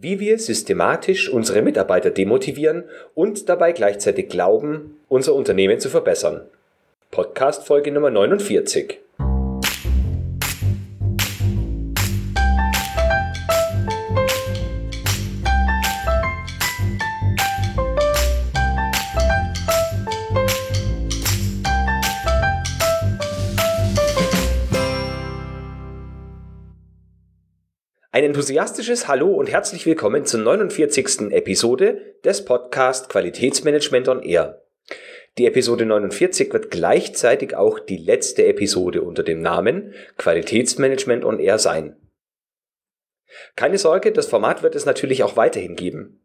wie wir systematisch unsere Mitarbeiter demotivieren und dabei gleichzeitig glauben, unser Unternehmen zu verbessern. Podcast Folge Nummer 49. Ein enthusiastisches Hallo und herzlich willkommen zur 49. Episode des Podcast Qualitätsmanagement on Air. Die Episode 49 wird gleichzeitig auch die letzte Episode unter dem Namen Qualitätsmanagement on Air sein. Keine Sorge, das Format wird es natürlich auch weiterhin geben.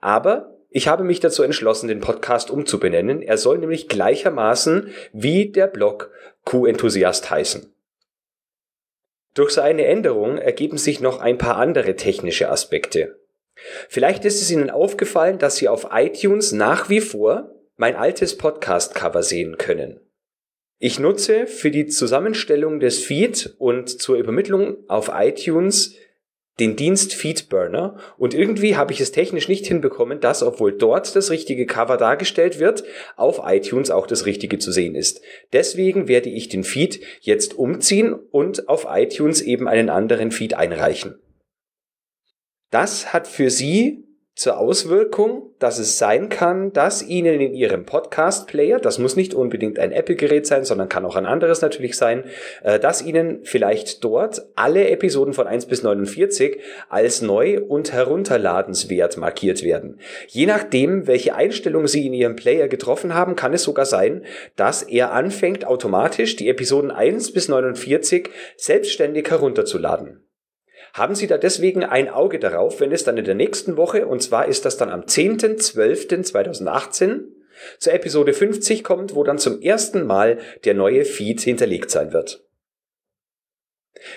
Aber ich habe mich dazu entschlossen, den Podcast umzubenennen. Er soll nämlich gleichermaßen wie der Blog Q-Enthusiast heißen. Durch so eine Änderung ergeben sich noch ein paar andere technische Aspekte. Vielleicht ist es Ihnen aufgefallen, dass Sie auf iTunes nach wie vor mein altes Podcast-Cover sehen können. Ich nutze für die Zusammenstellung des Feed und zur Übermittlung auf iTunes den Dienst Feedburner und irgendwie habe ich es technisch nicht hinbekommen, dass, obwohl dort das richtige Cover dargestellt wird, auf iTunes auch das richtige zu sehen ist. Deswegen werde ich den Feed jetzt umziehen und auf iTunes eben einen anderen Feed einreichen. Das hat für Sie zur Auswirkung, dass es sein kann, dass Ihnen in Ihrem Podcast-Player, das muss nicht unbedingt ein Apple-Gerät sein, sondern kann auch ein anderes natürlich sein, äh, dass Ihnen vielleicht dort alle Episoden von 1 bis 49 als neu und herunterladenswert markiert werden. Je nachdem, welche Einstellung Sie in Ihrem Player getroffen haben, kann es sogar sein, dass er anfängt, automatisch die Episoden 1 bis 49 selbstständig herunterzuladen. Haben Sie da deswegen ein Auge darauf, wenn es dann in der nächsten Woche, und zwar ist das dann am 10.12.2018, zur Episode 50 kommt, wo dann zum ersten Mal der neue Feed hinterlegt sein wird.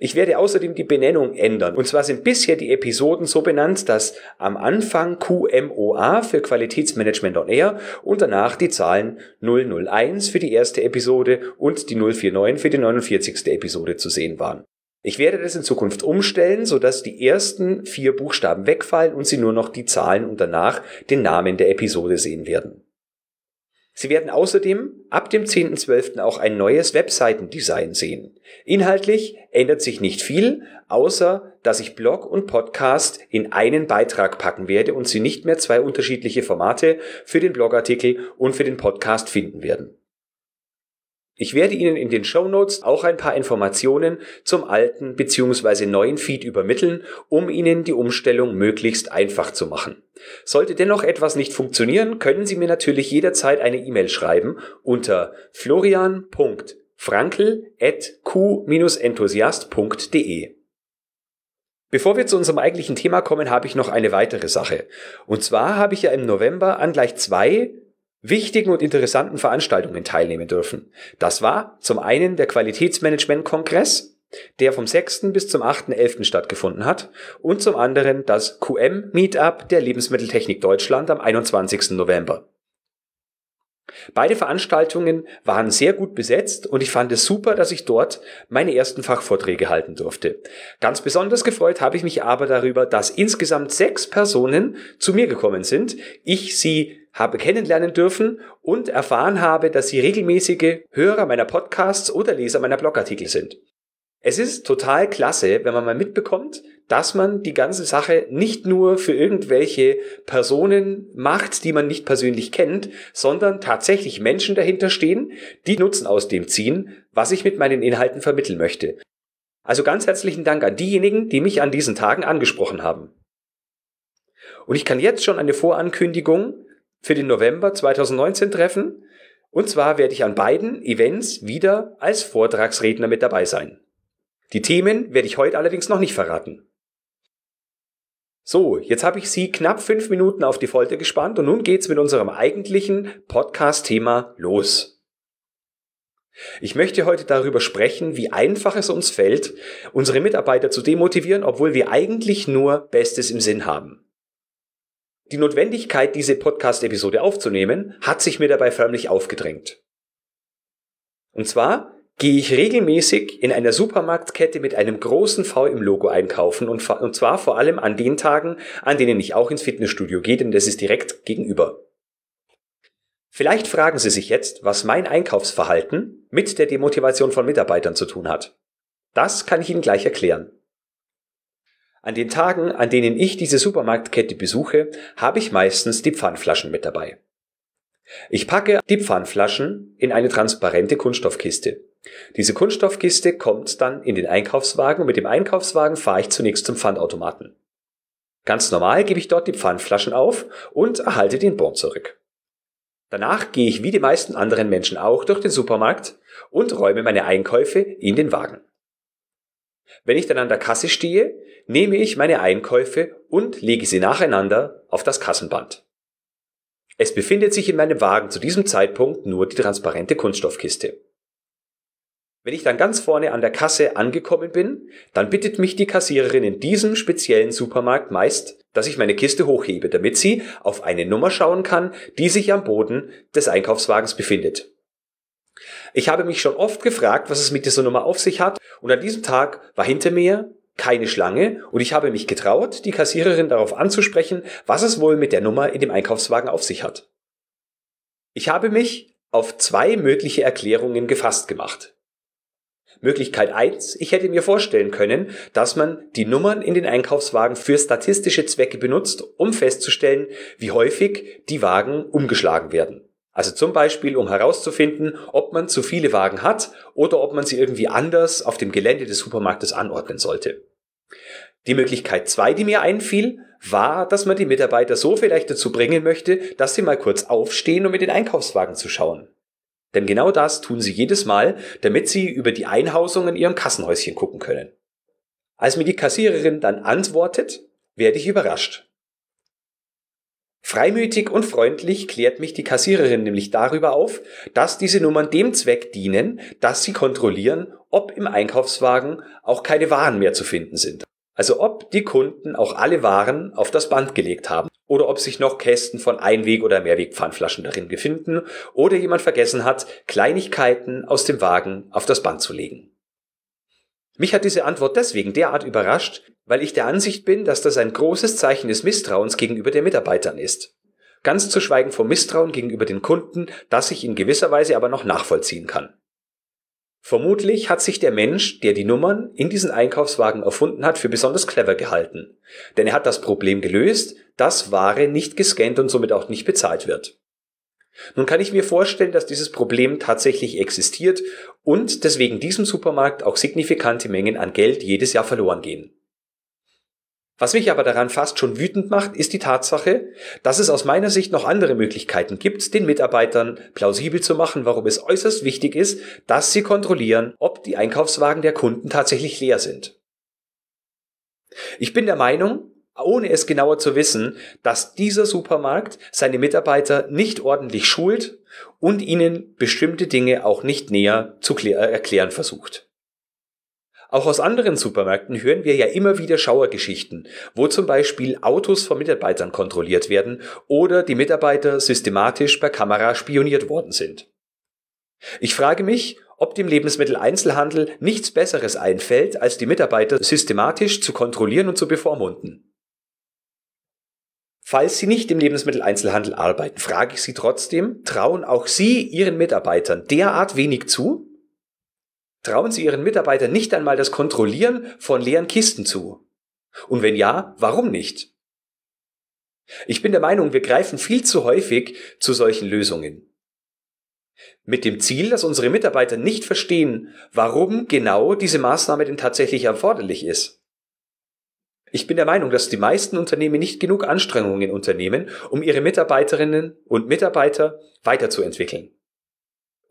Ich werde außerdem die Benennung ändern. Und zwar sind bisher die Episoden so benannt, dass am Anfang QMOA für Qualitätsmanagement on Air und danach die Zahlen 001 für die erste Episode und die 049 für die 49. Episode zu sehen waren. Ich werde das in Zukunft umstellen, sodass die ersten vier Buchstaben wegfallen und Sie nur noch die Zahlen und danach den Namen der Episode sehen werden. Sie werden außerdem ab dem 10.12. auch ein neues Webseitendesign sehen. Inhaltlich ändert sich nicht viel, außer dass ich Blog und Podcast in einen Beitrag packen werde und Sie nicht mehr zwei unterschiedliche Formate für den Blogartikel und für den Podcast finden werden. Ich werde Ihnen in den Show Notes auch ein paar Informationen zum alten bzw. neuen Feed übermitteln, um Ihnen die Umstellung möglichst einfach zu machen. Sollte dennoch etwas nicht funktionieren, können Sie mir natürlich jederzeit eine E-Mail schreiben unter florian.frankel.q-enthusiast.de. Bevor wir zu unserem eigentlichen Thema kommen, habe ich noch eine weitere Sache. Und zwar habe ich ja im November an gleich zwei wichtigen und interessanten Veranstaltungen teilnehmen dürfen. Das war zum einen der Qualitätsmanagement-Kongress, der vom 6. bis zum 8.11. stattgefunden hat, und zum anderen das QM-Meetup der Lebensmitteltechnik Deutschland am 21. November. Beide Veranstaltungen waren sehr gut besetzt und ich fand es super, dass ich dort meine ersten Fachvorträge halten durfte. Ganz besonders gefreut habe ich mich aber darüber, dass insgesamt sechs Personen zu mir gekommen sind, ich sie habe kennenlernen dürfen und erfahren habe, dass sie regelmäßige Hörer meiner Podcasts oder Leser meiner Blogartikel sind. Es ist total klasse, wenn man mal mitbekommt, dass man die ganze Sache nicht nur für irgendwelche Personen macht, die man nicht persönlich kennt, sondern tatsächlich Menschen dahinter stehen, die Nutzen aus dem ziehen, was ich mit meinen Inhalten vermitteln möchte. Also ganz herzlichen Dank an diejenigen, die mich an diesen Tagen angesprochen haben. Und ich kann jetzt schon eine Vorankündigung für den November 2019 treffen. Und zwar werde ich an beiden Events wieder als Vortragsredner mit dabei sein. Die Themen werde ich heute allerdings noch nicht verraten. So, jetzt habe ich Sie knapp fünf Minuten auf die Folter gespannt und nun geht's mit unserem eigentlichen Podcast-Thema los. Ich möchte heute darüber sprechen, wie einfach es uns fällt, unsere Mitarbeiter zu demotivieren, obwohl wir eigentlich nur Bestes im Sinn haben. Die Notwendigkeit, diese Podcast-Episode aufzunehmen, hat sich mir dabei förmlich aufgedrängt. Und zwar gehe ich regelmäßig in einer Supermarktkette mit einem großen V im Logo einkaufen und, und zwar vor allem an den Tagen, an denen ich auch ins Fitnessstudio gehe, denn das ist direkt gegenüber. Vielleicht fragen Sie sich jetzt, was mein Einkaufsverhalten mit der Demotivation von Mitarbeitern zu tun hat. Das kann ich Ihnen gleich erklären. An den Tagen, an denen ich diese Supermarktkette besuche, habe ich meistens die Pfandflaschen mit dabei. Ich packe die Pfandflaschen in eine transparente Kunststoffkiste. Diese Kunststoffkiste kommt dann in den Einkaufswagen und mit dem Einkaufswagen fahre ich zunächst zum Pfandautomaten. Ganz normal gebe ich dort die Pfandflaschen auf und erhalte den Bon zurück. Danach gehe ich wie die meisten anderen Menschen auch durch den Supermarkt und räume meine Einkäufe in den Wagen. Wenn ich dann an der Kasse stehe, nehme ich meine Einkäufe und lege sie nacheinander auf das Kassenband. Es befindet sich in meinem Wagen zu diesem Zeitpunkt nur die transparente Kunststoffkiste. Wenn ich dann ganz vorne an der Kasse angekommen bin, dann bittet mich die Kassiererin in diesem speziellen Supermarkt meist, dass ich meine Kiste hochhebe, damit sie auf eine Nummer schauen kann, die sich am Boden des Einkaufswagens befindet. Ich habe mich schon oft gefragt, was es mit dieser Nummer auf sich hat, und an diesem Tag war hinter mir keine Schlange und ich habe mich getraut, die Kassiererin darauf anzusprechen, was es wohl mit der Nummer in dem Einkaufswagen auf sich hat. Ich habe mich auf zwei mögliche Erklärungen gefasst gemacht. Möglichkeit eins: Ich hätte mir vorstellen können, dass man die Nummern in den Einkaufswagen für statistische Zwecke benutzt, um festzustellen, wie häufig die Wagen umgeschlagen werden. Also zum Beispiel, um herauszufinden, ob man zu viele Wagen hat oder ob man sie irgendwie anders auf dem Gelände des Supermarktes anordnen sollte. Die Möglichkeit zwei, die mir einfiel, war, dass man die Mitarbeiter so vielleicht dazu bringen möchte, dass sie mal kurz aufstehen, um in den Einkaufswagen zu schauen. Denn genau das tun sie jedes Mal, damit sie über die Einhausung in ihrem Kassenhäuschen gucken können. Als mir die Kassiererin dann antwortet, werde ich überrascht. Freimütig und freundlich klärt mich die Kassiererin nämlich darüber auf, dass diese Nummern dem Zweck dienen, dass sie kontrollieren, ob im Einkaufswagen auch keine Waren mehr zu finden sind. Also ob die Kunden auch alle Waren auf das Band gelegt haben oder ob sich noch Kästen von Einweg- oder Mehrwegpfandflaschen darin befinden oder jemand vergessen hat, Kleinigkeiten aus dem Wagen auf das Band zu legen. Mich hat diese Antwort deswegen derart überrascht, weil ich der Ansicht bin, dass das ein großes Zeichen des Misstrauens gegenüber den Mitarbeitern ist. Ganz zu schweigen vom Misstrauen gegenüber den Kunden, das ich in gewisser Weise aber noch nachvollziehen kann. Vermutlich hat sich der Mensch, der die Nummern in diesen Einkaufswagen erfunden hat, für besonders clever gehalten. Denn er hat das Problem gelöst, dass Ware nicht gescannt und somit auch nicht bezahlt wird. Nun kann ich mir vorstellen, dass dieses Problem tatsächlich existiert und deswegen diesem Supermarkt auch signifikante Mengen an Geld jedes Jahr verloren gehen. Was mich aber daran fast schon wütend macht, ist die Tatsache, dass es aus meiner Sicht noch andere Möglichkeiten gibt, den Mitarbeitern plausibel zu machen, warum es äußerst wichtig ist, dass sie kontrollieren, ob die Einkaufswagen der Kunden tatsächlich leer sind. Ich bin der Meinung, ohne es genauer zu wissen, dass dieser Supermarkt seine Mitarbeiter nicht ordentlich schult und ihnen bestimmte Dinge auch nicht näher zu äh, erklären versucht. Auch aus anderen Supermärkten hören wir ja immer wieder Schauergeschichten, wo zum Beispiel Autos von Mitarbeitern kontrolliert werden oder die Mitarbeiter systematisch per Kamera spioniert worden sind. Ich frage mich, ob dem Lebensmitteleinzelhandel nichts Besseres einfällt, als die Mitarbeiter systematisch zu kontrollieren und zu bevormunden. Falls Sie nicht im Lebensmitteleinzelhandel arbeiten, frage ich Sie trotzdem, trauen auch Sie Ihren Mitarbeitern derart wenig zu? Trauen Sie Ihren Mitarbeitern nicht einmal das Kontrollieren von leeren Kisten zu? Und wenn ja, warum nicht? Ich bin der Meinung, wir greifen viel zu häufig zu solchen Lösungen. Mit dem Ziel, dass unsere Mitarbeiter nicht verstehen, warum genau diese Maßnahme denn tatsächlich erforderlich ist. Ich bin der Meinung, dass die meisten Unternehmen nicht genug Anstrengungen unternehmen, um ihre Mitarbeiterinnen und Mitarbeiter weiterzuentwickeln.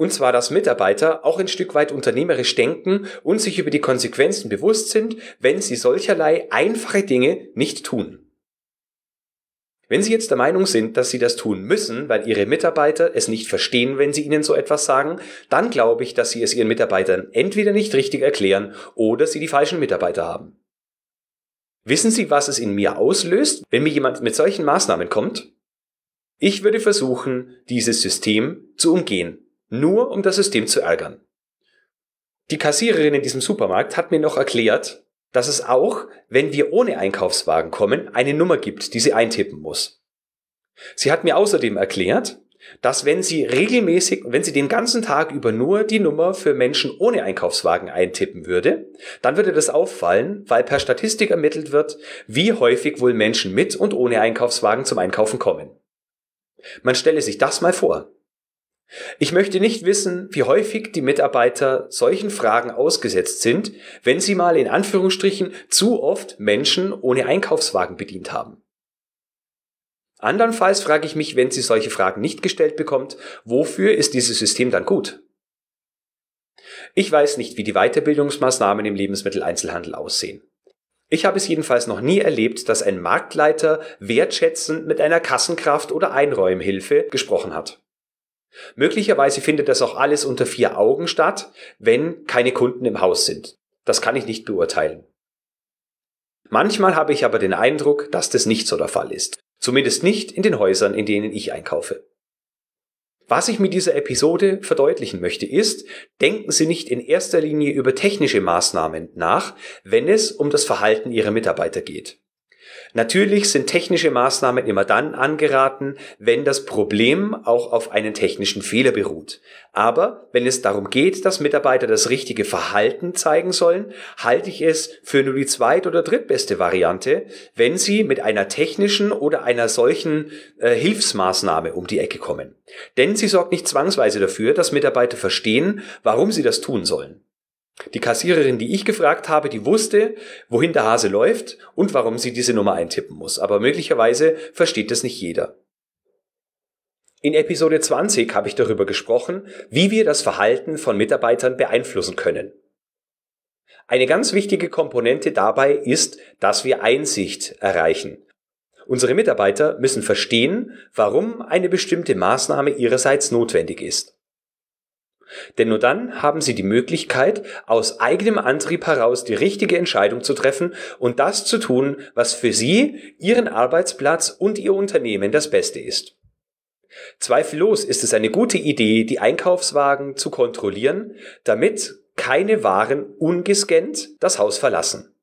Und zwar, dass Mitarbeiter auch ein Stück weit unternehmerisch denken und sich über die Konsequenzen bewusst sind, wenn sie solcherlei einfache Dinge nicht tun. Wenn Sie jetzt der Meinung sind, dass Sie das tun müssen, weil Ihre Mitarbeiter es nicht verstehen, wenn Sie Ihnen so etwas sagen, dann glaube ich, dass Sie es Ihren Mitarbeitern entweder nicht richtig erklären oder Sie die falschen Mitarbeiter haben. Wissen Sie, was es in mir auslöst, wenn mir jemand mit solchen Maßnahmen kommt? Ich würde versuchen, dieses System zu umgehen, nur um das System zu ärgern. Die Kassiererin in diesem Supermarkt hat mir noch erklärt, dass es auch, wenn wir ohne Einkaufswagen kommen, eine Nummer gibt, die sie eintippen muss. Sie hat mir außerdem erklärt, dass wenn Sie regelmäßig, wenn Sie den ganzen Tag über nur die Nummer für Menschen ohne Einkaufswagen eintippen würde, dann würde das auffallen, weil per Statistik ermittelt wird, wie häufig wohl Menschen mit und ohne Einkaufswagen zum Einkaufen kommen. Man stelle sich das mal vor. Ich möchte nicht wissen, wie häufig die Mitarbeiter solchen Fragen ausgesetzt sind, wenn sie mal in Anführungsstrichen zu oft Menschen ohne Einkaufswagen bedient haben. Andernfalls frage ich mich, wenn sie solche Fragen nicht gestellt bekommt, wofür ist dieses System dann gut? Ich weiß nicht, wie die Weiterbildungsmaßnahmen im Lebensmitteleinzelhandel aussehen. Ich habe es jedenfalls noch nie erlebt, dass ein Marktleiter wertschätzend mit einer Kassenkraft oder Einräumhilfe gesprochen hat. Möglicherweise findet das auch alles unter vier Augen statt, wenn keine Kunden im Haus sind. Das kann ich nicht beurteilen. Manchmal habe ich aber den Eindruck, dass das nicht so der Fall ist. Zumindest nicht in den Häusern, in denen ich einkaufe. Was ich mit dieser Episode verdeutlichen möchte, ist, denken Sie nicht in erster Linie über technische Maßnahmen nach, wenn es um das Verhalten Ihrer Mitarbeiter geht. Natürlich sind technische Maßnahmen immer dann angeraten, wenn das Problem auch auf einen technischen Fehler beruht. Aber wenn es darum geht, dass Mitarbeiter das richtige Verhalten zeigen sollen, halte ich es für nur die zweit- oder drittbeste Variante, wenn sie mit einer technischen oder einer solchen äh, Hilfsmaßnahme um die Ecke kommen. Denn sie sorgt nicht zwangsweise dafür, dass Mitarbeiter verstehen, warum sie das tun sollen. Die Kassiererin, die ich gefragt habe, die wusste, wohin der Hase läuft und warum sie diese Nummer eintippen muss. Aber möglicherweise versteht das nicht jeder. In Episode 20 habe ich darüber gesprochen, wie wir das Verhalten von Mitarbeitern beeinflussen können. Eine ganz wichtige Komponente dabei ist, dass wir Einsicht erreichen. Unsere Mitarbeiter müssen verstehen, warum eine bestimmte Maßnahme ihrerseits notwendig ist. Denn nur dann haben sie die Möglichkeit, aus eigenem Antrieb heraus die richtige Entscheidung zu treffen und das zu tun, was für sie, ihren Arbeitsplatz und ihr Unternehmen das Beste ist. Zweifellos ist es eine gute Idee, die Einkaufswagen zu kontrollieren, damit keine Waren ungescannt das Haus verlassen.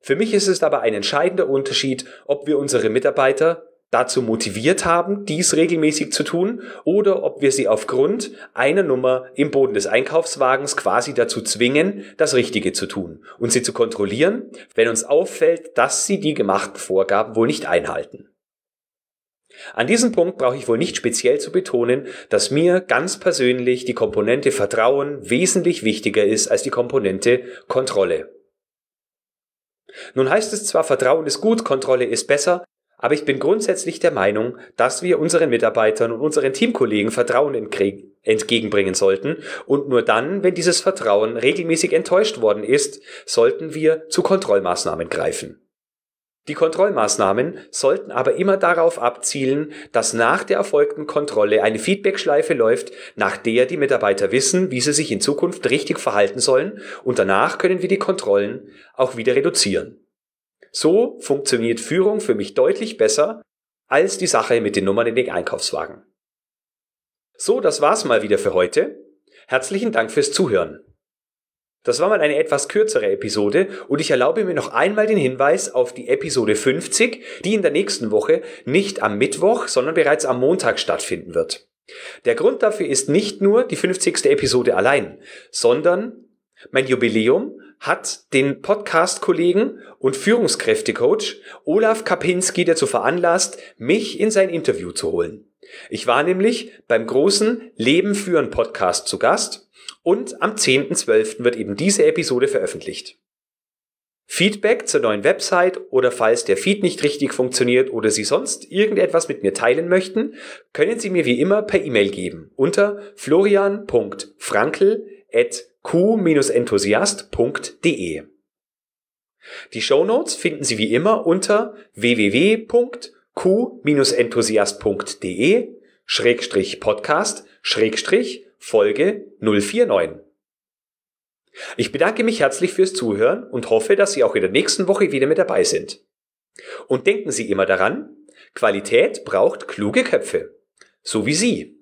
Für mich ist es aber ein entscheidender Unterschied, ob wir unsere Mitarbeiter dazu motiviert haben, dies regelmäßig zu tun, oder ob wir sie aufgrund einer Nummer im Boden des Einkaufswagens quasi dazu zwingen, das Richtige zu tun und sie zu kontrollieren, wenn uns auffällt, dass sie die gemachten Vorgaben wohl nicht einhalten. An diesem Punkt brauche ich wohl nicht speziell zu betonen, dass mir ganz persönlich die Komponente Vertrauen wesentlich wichtiger ist als die Komponente Kontrolle. Nun heißt es zwar, Vertrauen ist gut, Kontrolle ist besser, aber ich bin grundsätzlich der Meinung, dass wir unseren Mitarbeitern und unseren Teamkollegen Vertrauen entgegenbringen sollten und nur dann, wenn dieses Vertrauen regelmäßig enttäuscht worden ist, sollten wir zu Kontrollmaßnahmen greifen. Die Kontrollmaßnahmen sollten aber immer darauf abzielen, dass nach der erfolgten Kontrolle eine Feedbackschleife läuft, nach der die Mitarbeiter wissen, wie sie sich in Zukunft richtig verhalten sollen und danach können wir die Kontrollen auch wieder reduzieren. So funktioniert Führung für mich deutlich besser als die Sache mit den Nummern in den Einkaufswagen. So, das war's mal wieder für heute. Herzlichen Dank fürs Zuhören. Das war mal eine etwas kürzere Episode und ich erlaube mir noch einmal den Hinweis auf die Episode 50, die in der nächsten Woche nicht am Mittwoch, sondern bereits am Montag stattfinden wird. Der Grund dafür ist nicht nur die 50. Episode allein, sondern mein Jubiläum hat den Podcast-Kollegen und Führungskräftecoach Olaf Kapinski dazu veranlasst, mich in sein Interview zu holen. Ich war nämlich beim großen Leben führen Podcast zu Gast und am 10.12. wird eben diese Episode veröffentlicht. Feedback zur neuen Website oder falls der Feed nicht richtig funktioniert oder Sie sonst irgendetwas mit mir teilen möchten, können Sie mir wie immer per E-Mail geben unter florian.frankl@ q-enthusiast.de. Die Show Notes finden Sie wie immer unter www.q-enthusiast.de Schrägstrich Podcast Schrägstrich Folge 049. Ich bedanke mich herzlich fürs Zuhören und hoffe, dass Sie auch in der nächsten Woche wieder mit dabei sind. Und denken Sie immer daran, Qualität braucht kluge Köpfe. So wie Sie.